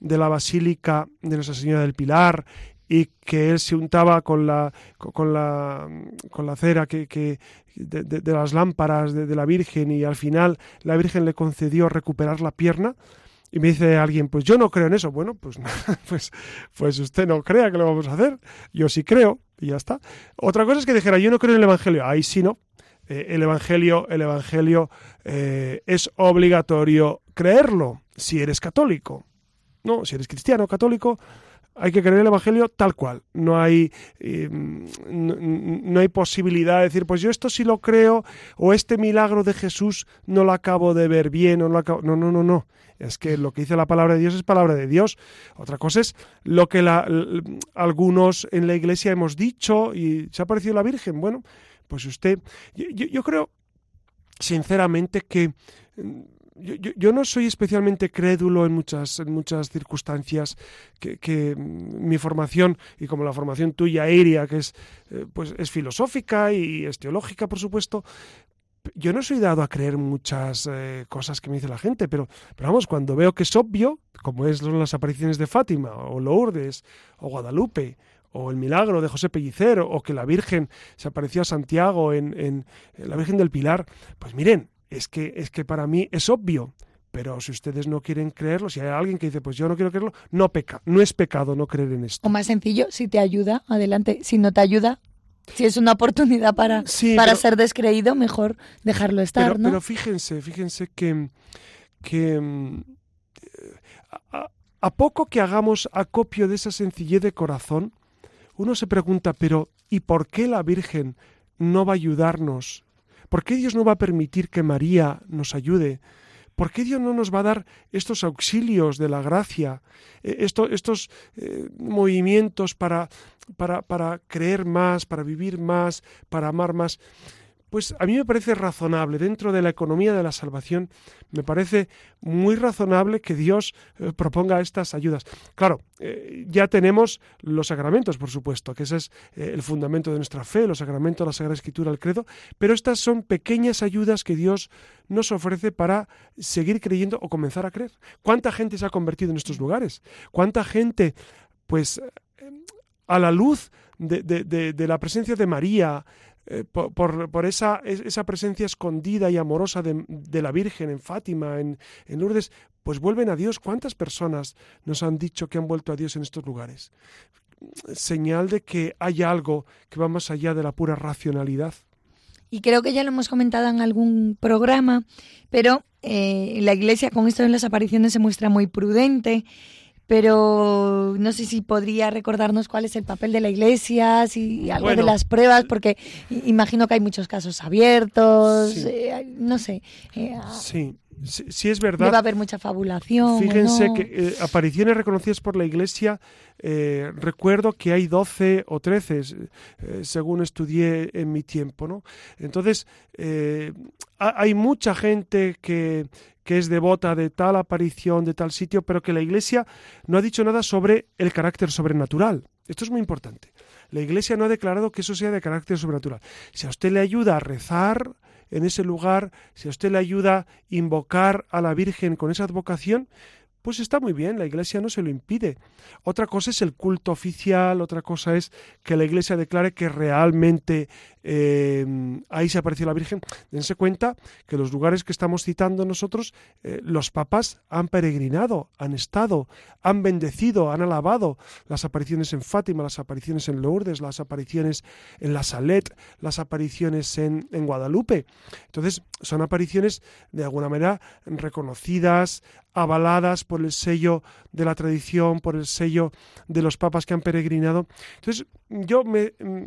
A: de la Basílica de Nuestra Señora del Pilar y que él se untaba con la con la con la cera que, que de, de, las lámparas de, de la Virgen y al final la Virgen le concedió recuperar la pierna y me dice alguien, pues yo no creo en eso. Bueno, pues, [laughs] pues, pues usted no crea que lo vamos a hacer. Yo sí creo y ya está. Otra cosa es que dijera, yo no creo en el Evangelio. Ahí sí no. Eh, el Evangelio, el Evangelio eh, es obligatorio creerlo si eres católico. No, si eres cristiano católico, hay que creer el Evangelio tal cual. No hay, eh, no, hay posibilidad de decir, pues yo esto sí lo creo, o este milagro de Jesús no lo acabo de ver bien, o no lo acabo... No, no, no, no. Es que lo que dice la palabra de Dios es palabra de Dios. Otra cosa es lo que algunos en la iglesia hemos dicho y se ha parecido la Virgen. Bueno, pues usted, yo creo sinceramente que yo, yo, yo, no soy especialmente crédulo en muchas, en muchas circunstancias que, mi formación, y como la formación tuya, Iria, que es, eh, pues es filosófica y es teológica, por supuesto, yo no soy dado a creer muchas eh, cosas que me dice la gente, pero, pero, vamos, cuando veo que es obvio, como es las apariciones de Fátima, o Lourdes, o Guadalupe, o el milagro de José Pellicer, o que la Virgen se apareció a Santiago en, en la Virgen del Pilar, pues miren, es que, es que para mí es obvio. pero si ustedes no quieren creerlo, si hay alguien que dice, pues yo no quiero creerlo, no peca, no es pecado no creer en esto.
B: O más sencillo, si te ayuda, adelante. Si no te ayuda, si es una oportunidad para, para ser descreído, mejor dejarlo estar,
A: pero,
B: ¿no?
A: Pero fíjense, fíjense que, que mm, a, a, poco que hagamos acopio de esa sencillez de corazón, uno se pregunta, pero ¿y por qué la Virgen no va a ayudarnos? ¿Por qué Dios no va a permitir que María nos ayude? ¿Por qué Dios no nos va a dar estos auxilios de la gracia, eh, estos eh, movimientos para, para, para creer más, para vivir más, para amar más? Pues a mí me parece razonable, dentro de la economía de la salvación, me parece muy razonable que Dios eh, proponga estas ayudas. Claro, eh, ya tenemos los sacramentos, por supuesto, que ese es eh, el fundamento de nuestra fe, los sacramentos, la Sagrada Escritura, el credo, pero estas son pequeñas ayudas que Dios nos ofrece para seguir creyendo o comenzar a creer. ¿Cuánta gente se ha convertido en estos lugares? ¿Cuánta gente, pues, a la luz de, de la presencia de María, eh, por, esa, presencia escondida y amorosa de, la Virgen en Fátima, en, en, Lourdes, pues vuelven a Dios. ¿Cuántas personas nos han dicho que han vuelto a Dios en estos lugares? Señal de que hay algo que va más allá de la pura racionalidad.
B: Y creo que ya lo hemos comentado en algún programa, pero eh, la Iglesia con esto de las apariciones se muestra muy prudente pero no sé si podría recordarnos cuál es el papel de la Iglesia, si algo de las pruebas, porque imagino que hay muchos casos abiertos, eh, no sé.
A: Eh, ah, sí. Sí, es verdad.
B: Va a haber mucha fabulación.
A: Fíjense que eh, apariciones reconocidas por la Iglesia, recuerdo que hay 12 o 13, según estudié en mi tiempo. ¿no? Entonces, hay mucha gente que, que es devota de tal aparición, de tal sitio, pero que la Iglesia no ha dicho nada sobre el carácter sobrenatural. Esto es muy importante. La Iglesia no ha declarado que eso sea de carácter sobrenatural. Si a usted le ayuda a rezar en ese lugar, si a usted le ayuda a invocar a la Virgen con esa advocación, pues está muy bien, la Iglesia no se lo impide. Otra cosa es el culto oficial, otra cosa es que la Iglesia declare que realmente eh, ahí se apareció la Virgen. Dense cuenta que los lugares que estamos citando nosotros, eh, los papas han peregrinado, han estado, han bendecido, han alabado las apariciones en Fátima, las apariciones en Lourdes, las apariciones en la Salet, las apariciones en, en Guadalupe. Entonces, son apariciones de alguna manera reconocidas, avaladas por el sello de la tradición, por el sello de los papas que han peregrinado. Entonces, yo me mm,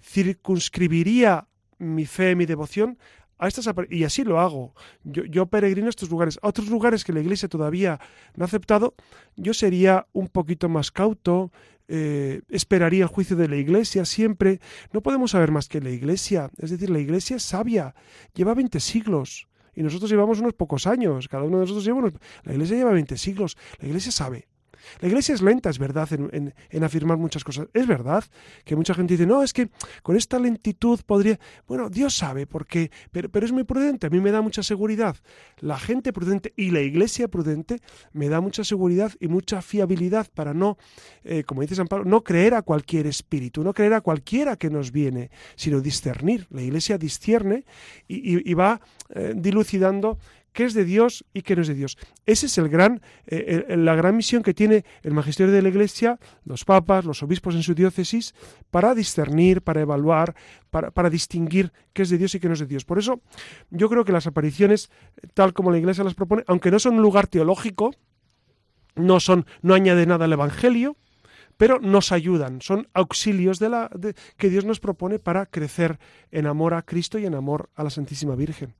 A: circunscribiría mi fe, mi devoción a estas y así lo hago. Yo, peregrino a estos lugares. A otros lugares que la Iglesia todavía no ha aceptado, yo sería un poquito más cauto, eh, esperaría el juicio de la Iglesia siempre. No podemos saber más que la Iglesia. Es decir, la Iglesia es sabia, lleva 20 siglos y nosotros llevamos unos pocos años. Cada uno de nosotros lleva unos... La Iglesia lleva 20 siglos. La Iglesia sabe. La Iglesia es lenta, es verdad, en, afirmar muchas cosas. Es verdad que mucha gente dice, no, es que con esta lentitud podría... Bueno, Dios sabe por qué, pero, pero es muy prudente, a mí me da mucha seguridad. La gente prudente y la Iglesia prudente me da mucha seguridad y mucha fiabilidad para no, eh, como dice San Pablo, no creer a cualquier espíritu, no creer a cualquiera que nos viene, sino discernir. La Iglesia discierne y, va eh, dilucidando qué es de Dios y qué no es de Dios. Esa es eh, la gran misión que tiene el magisterio de la Iglesia, los papas, los obispos en su diócesis, para discernir, para evaluar, para, distinguir qué es de Dios y qué no es de Dios. Por eso yo creo que las apariciones, tal como la Iglesia las propone, aunque no son un lugar teológico, no son, no añade nada al Evangelio, pero nos ayudan, son auxilios de la, que Dios nos propone para crecer en amor a Cristo y en amor a la Santísima Virgen.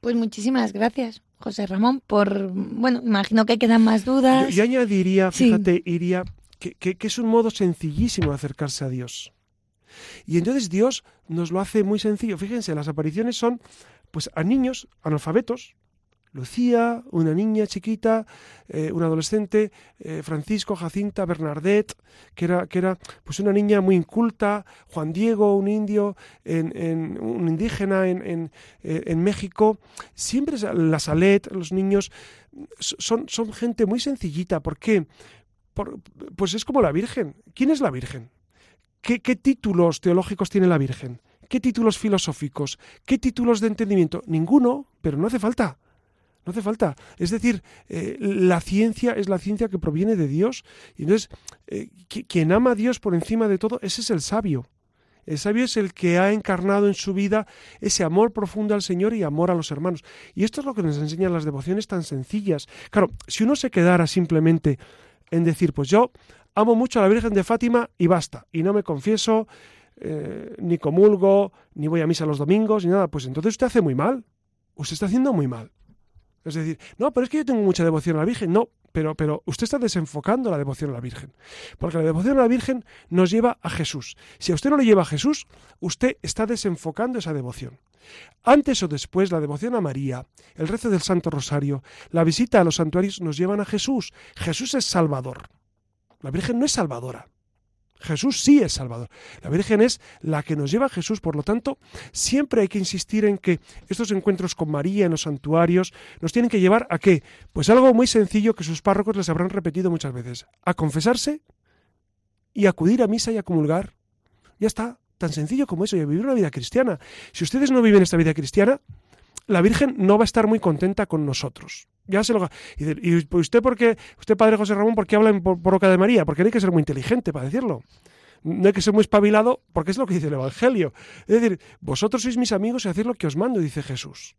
B: Pues muchísimas gracias, José Ramón, por, bueno, imagino que quedan más dudas.
A: Yo, añadiría, fíjate, iría, que, que, es un modo sencillísimo de acercarse a Dios. Y entonces Dios nos lo hace muy sencillo. Fíjense, las apariciones son pues a niños analfabetos, Lucía, una niña chiquita, eh, un adolescente, eh, Francisco, Jacinta, Bernadette, que era, que era pues una niña muy inculta, Juan Diego, un indio, un indígena en, en, México. Siempre la Salet, los niños, son, son gente muy sencillita. ¿Por qué? pues es como la Virgen. ¿Quién es la Virgen? ¿Qué, ¿Qué títulos teológicos tiene la Virgen? ¿Qué títulos filosóficos? ¿Qué títulos de entendimiento? Ninguno, pero no hace falta. No hace falta. Es decir, eh, la ciencia es la ciencia que proviene de Dios. Y entonces, eh, quien ama a Dios por encima de todo, ese es el sabio. El sabio es el que ha encarnado en su vida ese amor profundo al Señor y amor a los hermanos. Y esto es lo que nos enseñan las devociones tan sencillas. Claro, si uno se quedara simplemente en decir, pues yo amo mucho a la Virgen de Fátima y basta, y no me confieso, eh, ni comulgo, ni voy a misa los domingos, ni nada, pues entonces usted hace muy mal. Usted está haciendo muy mal. Es decir, no, pero es que yo tengo mucha devoción a la Virgen. No, pero, pero usted está desenfocando la devoción a la Virgen. Porque la devoción a la Virgen nos lleva a Jesús. Si a usted no le lleva a Jesús, usted está desenfocando esa devoción. Antes o después, la devoción a María, el rezo del Santo Rosario, la visita a los santuarios nos llevan a Jesús. Jesús es Salvador. La Virgen no es salvadora. Jesús sí es Salvador. La Virgen es la que nos lleva a Jesús, por lo tanto, siempre hay que insistir en que estos encuentros con María en los santuarios nos tienen que llevar a qué? Pues algo muy sencillo que sus párrocos les habrán repetido muchas veces, a confesarse y acudir a misa y a comulgar. Ya está, tan sencillo como eso, y a vivir una vida cristiana. Si ustedes no viven esta vida cristiana, la Virgen no va a estar muy contenta con nosotros. Ya se lo y, pues usted porque usted padre José Ramón, ¿por qué habla por, boca de María? Porque no hay que ser muy inteligente para decirlo. No hay que ser muy espabilado, porque es lo que dice el Evangelio. Es decir, vosotros sois mis amigos y hacéis lo que os mando, dice Jesús.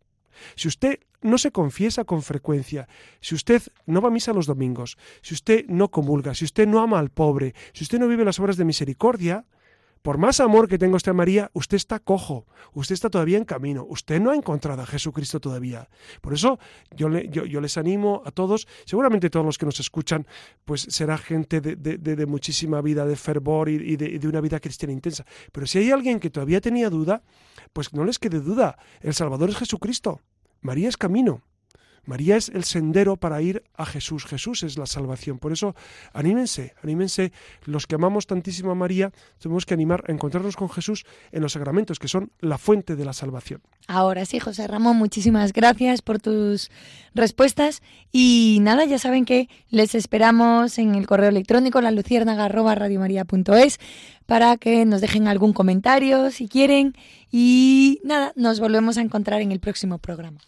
A: Si usted no se confiesa con frecuencia, si usted no va a misa los domingos, si usted no comulga, si usted no ama al pobre, si usted no vive las obras de misericordia, por más amor que tenga usted a María, usted está cojo, usted está todavía en camino, usted no ha encontrado a Jesucristo todavía. Por eso yo, yo, les animo a todos, seguramente todos los que nos escuchan, pues será gente de, muchísima vida, de fervor y, de, una vida cristiana intensa. Pero si hay alguien que todavía tenía duda, pues no les quede duda, el Salvador es Jesucristo, María es camino. María es el sendero para ir a Jesús. Jesús es la salvación. Por eso, anímense, anímense. Los que amamos tantísimo a María, tenemos que animar a encontrarnos con Jesús en los sacramentos, que son la fuente de la salvación.
B: Ahora sí, José Ramón, muchísimas gracias por tus respuestas. Y nada, ya saben que les esperamos en el correo electrónico la para que nos dejen algún comentario si quieren. Y nada, nos volvemos a encontrar en el próximo programa.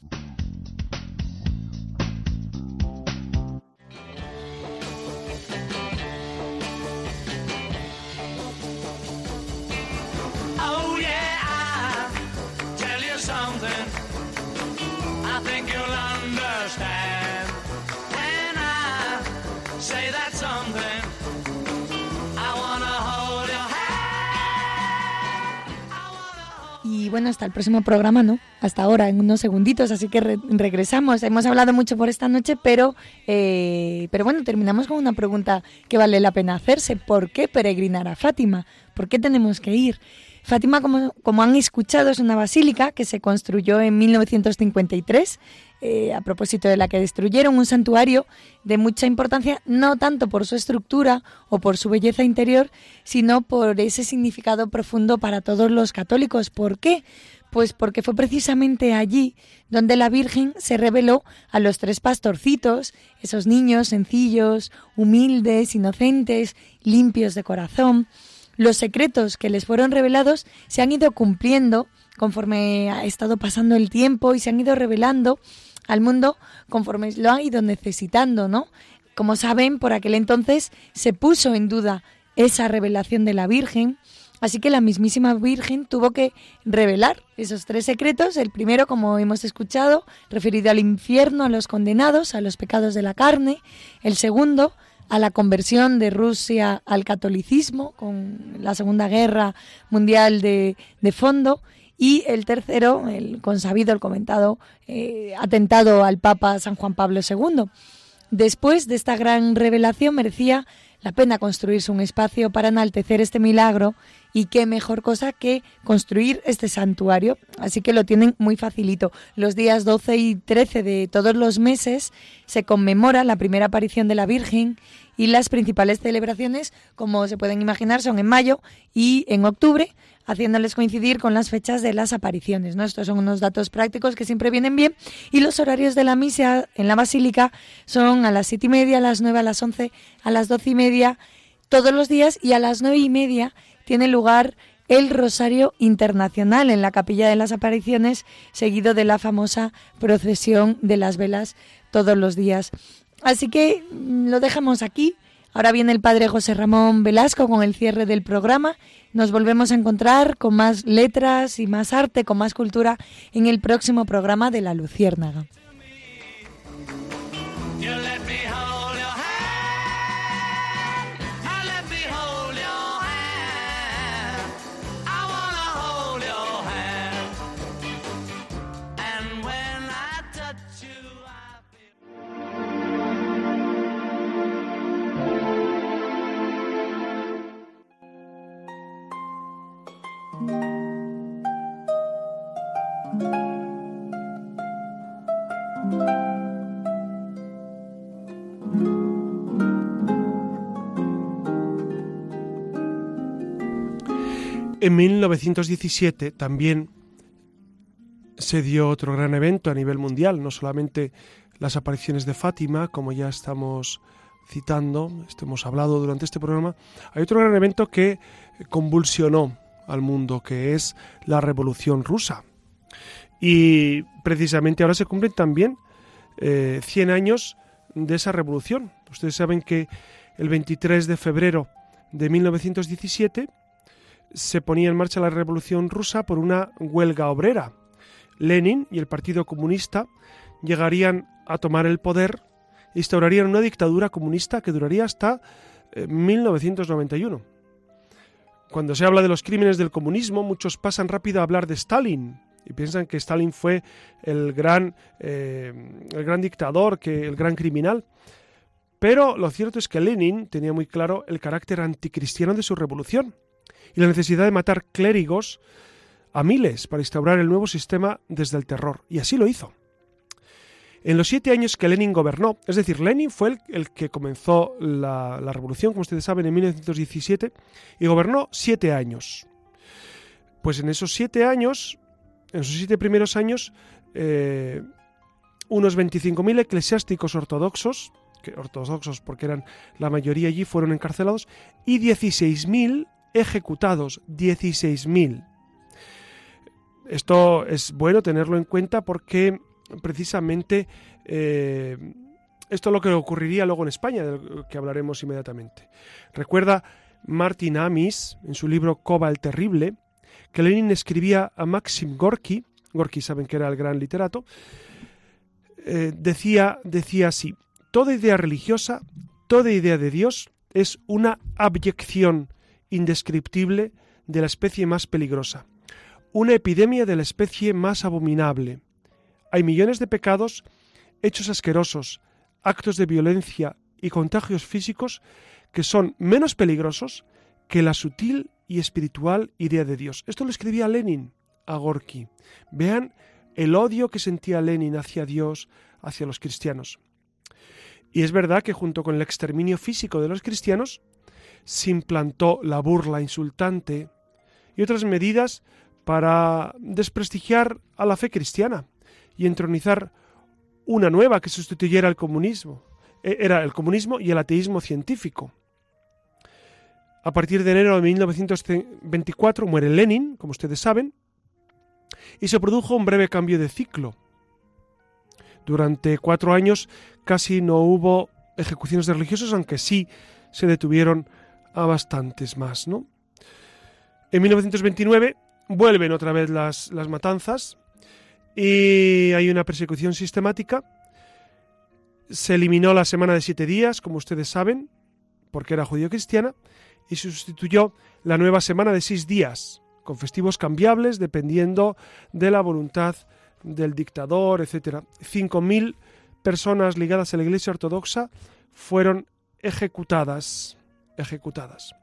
B: Y bueno, hasta el próximo programa, ¿no? Hasta ahora, en unos segunditos, así que regresamos. Hemos hablado mucho por esta noche, pero, eh, pero bueno, terminamos con una pregunta que vale la pena hacerse. ¿Por qué peregrinar a Fátima? ¿Por qué tenemos que ir? Fátima, como, como han escuchado, es una basílica que se construyó en 1953 eh, a propósito de la que destruyeron un santuario de mucha importancia, no tanto por su estructura o por su belleza interior, sino por ese significado profundo para todos los católicos. ¿Por qué? Pues porque fue precisamente allí donde la Virgen se reveló a los tres pastorcitos, esos niños sencillos, humildes, inocentes, limpios de corazón. Los secretos que les fueron revelados se han ido cumpliendo conforme ha estado pasando el tiempo y se han ido revelando al mundo conforme lo ha ido necesitando, ¿no? Como saben, por aquel entonces se puso en duda esa revelación de la Virgen, así que la mismísima Virgen tuvo que revelar esos tres secretos. El primero, como hemos escuchado, referido al infierno, a los condenados, a los pecados de la carne. El segundo, a la conversión de Rusia al catolicismo con la Segunda Guerra Mundial de, fondo. Y el tercero, el consabido, el comentado eh, atentado al Papa San Juan Pablo II. Después de esta gran revelación merecía la pena construirse un espacio para enaltecer este milagro y qué mejor cosa que construir este santuario. Así que lo tienen muy facilito. Los días 12 y 13 de todos los meses se conmemora la primera aparición de la Virgen y las principales celebraciones, como se pueden imaginar, son en mayo y en octubre haciéndoles coincidir con las fechas de las apariciones. ¿no? Estos son unos datos prácticos que siempre vienen bien. Y los horarios de la misa en la basílica son a las siete y media, a las nueve, a las once, a las doce y media, todos los días, y a las nueve y media tiene lugar el Rosario Internacional en la Capilla de las Apariciones, seguido de la famosa procesión de las velas todos los días. Así que mm, lo dejamos aquí. Ahora viene el padre José Ramón Velasco con el cierre del programa. Nos volvemos a encontrar con más letras y más arte, con más cultura en el próximo programa de La Luciérnaga.
A: En 1917 también se dio otro gran evento a nivel mundial, no solamente las apariciones de Fátima, como ya estamos citando, hemos hablado durante este programa, hay otro gran evento que convulsionó al mundo, que es la Revolución Rusa. Y precisamente ahora se cumplen también 100 eh, años de esa revolución. Ustedes saben que el 23 de febrero de 1917 se ponía en marcha la Revolución rusa por una huelga obrera. Lenin y el Partido Comunista llegarían a tomar el poder instaurarían una dictadura comunista que duraría hasta 1991. Eh, Cuando se habla de los crímenes del comunismo, muchos pasan rápido a hablar de Stalin y piensan que Stalin fue el gran, eh, el gran dictador, que, el gran criminal. Pero lo cierto es que Lenin tenía muy claro el carácter anticristiano de su revolución y la necesidad de matar clérigos a miles para instaurar el nuevo sistema desde el terror. Y así lo hizo. En los siete años que Lenin gobernó, es decir, Lenin fue el, que comenzó la, revolución, como ustedes saben, en 1917, y gobernó siete años. Pues en esos siete años, en esos siete primeros años, eh, unos 25.000 eclesiásticos ortodoxos, ortodoxos porque eran la mayoría allí, fueron encarcelados, y 16.000 ejecutados, 16.000. Esto es bueno tenerlo en cuenta porque precisamente eh, esto es lo que ocurriría luego en España, de lo que hablaremos inmediatamente. Recuerda Martin Amis, en su libro Coba el Terrible, que Lenin escribía a Maxim Gorky, Gorky saben que era el gran literato, eh, decía, decía así, toda idea religiosa, toda idea de Dios es una abyección indescriptible de la especie más peligrosa, una epidemia de la especie más abominable. Hay millones de pecados, hechos asquerosos, actos de violencia y contagios físicos que son menos peligrosos que la sutil y espiritual idea de Dios. Esto lo escribía Lenin a Gorky. Vean el odio que sentía Lenin hacia Dios, hacia los cristianos. Y es verdad que junto con el exterminio físico de los cristianos, se implantó la burla insultante y otras medidas para desprestigiar a la fe cristiana y entronizar una nueva que sustituyera al comunismo. E, era el comunismo y el ateísmo científico. A partir de enero de 1924 muere Lenin, como ustedes saben, y se produjo un breve cambio de ciclo. Durante cuatro años casi no hubo ejecuciones de religiosos, aunque sí se detuvieron a bastantes más, ¿no? En 1929 vuelven otra vez las, las matanzas y hay una persecución sistemática. Se eliminó la semana de siete días, como ustedes saben, porque era judío cristiana, y sustituyó la nueva semana de seis días, con festivos cambiables dependiendo de la voluntad del dictador, etc. 5.000 personas ligadas a la Iglesia Ortodoxa fueron ejecutadas ejecutadas.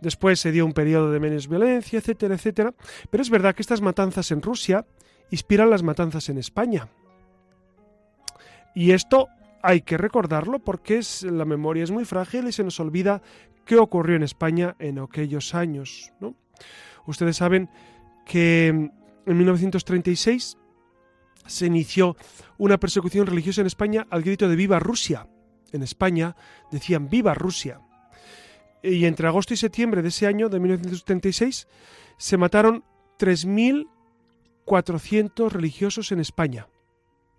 A: Después se dio un periodo de menos violencia, etcétera, etcétera. Pero es verdad que estas matanzas en Rusia inspiran las matanzas en España. Y esto hay que recordarlo porque la memoria es muy frágil y se nos olvida qué ocurrió en España en aquellos años. Ustedes saben que en 1936 se inició una persecución religiosa en España al grito de Viva Rusia. En España decían Viva Rusia. y entre agosto y septiembre de ese año, de 1936, se mataron 3.400 religiosos en España.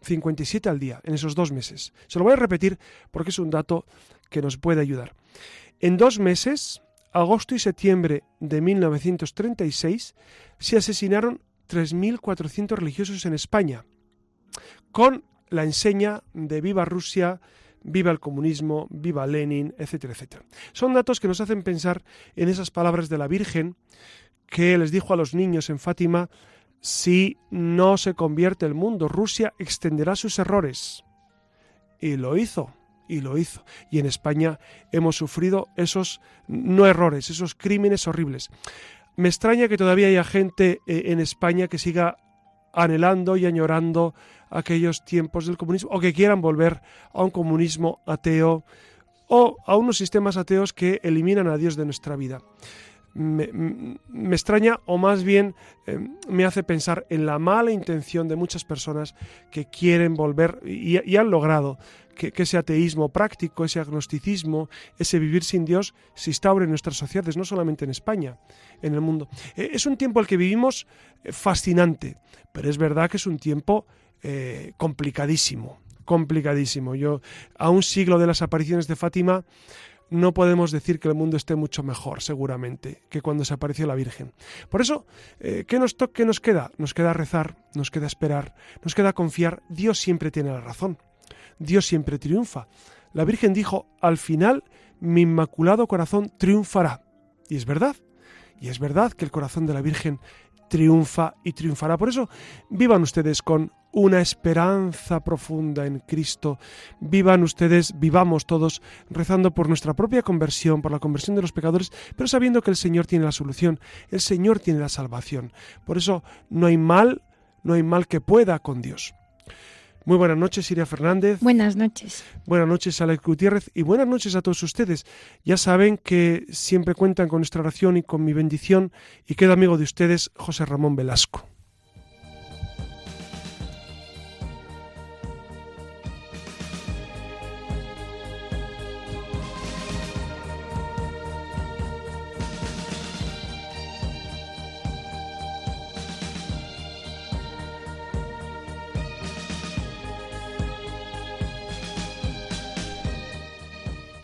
A: 57 al día, en esos dos meses. Se lo voy a repetir porque es un dato que nos puede ayudar. En dos meses, agosto y septiembre de 1936, se asesinaron 3.400 religiosos en España, con la enseña de viva Rusia, viva el comunismo, viva Lenin, etcétera, etcétera. Son datos que nos hacen pensar en esas palabras de la Virgen que les dijo a los niños en Fátima, si no se convierte el mundo, Rusia extenderá sus errores. Y lo hizo, y lo hizo. Y en España hemos sufrido esos no errores, esos crímenes horribles. Me extraña que todavía haya gente eh, en España que siga anhelando y añorando aquellos tiempos del comunismo o que quieran volver a un comunismo ateo o a unos sistemas ateos que eliminan a Dios de nuestra vida me, extraña o más bien eh, me hace pensar en la mala intención de muchas personas que quieren volver y, han logrado que, ese ateísmo práctico, ese agnosticismo, ese vivir sin Dios se instaure en nuestras sociedades, no solamente en España, en el mundo. Eh, es un tiempo al que vivimos eh, fascinante, pero es verdad que es un tiempo complicadísimo, complicadísimo. Yo, a un siglo de las apariciones de Fátima, no podemos decir que el mundo esté mucho mejor, seguramente, que cuando se apareció la Virgen. Por eso, eh, ¿qué, nos ¿qué nos queda? Nos queda rezar, nos queda esperar, nos queda confiar. Dios siempre tiene la razón. Dios siempre triunfa. La Virgen dijo, al final, mi inmaculado corazón triunfará. Y es verdad. Y es verdad que el corazón de la Virgen triunfa y triunfará. Por eso, vivan ustedes con una esperanza profunda en Cristo. Vivan ustedes, vivamos todos rezando por nuestra propia conversión, por la conversión de los pecadores, pero sabiendo que el Señor tiene la solución, el Señor tiene la salvación. Por eso no hay mal, no hay mal que pueda con Dios. Muy buenas noches, Siria Fernández.
B: Buenas noches.
A: Buenas noches, Alex Gutiérrez. Y buenas noches a todos ustedes. Ya saben que siempre cuentan con nuestra oración y con mi bendición. Y quedo amigo de ustedes, José Ramón Velasco.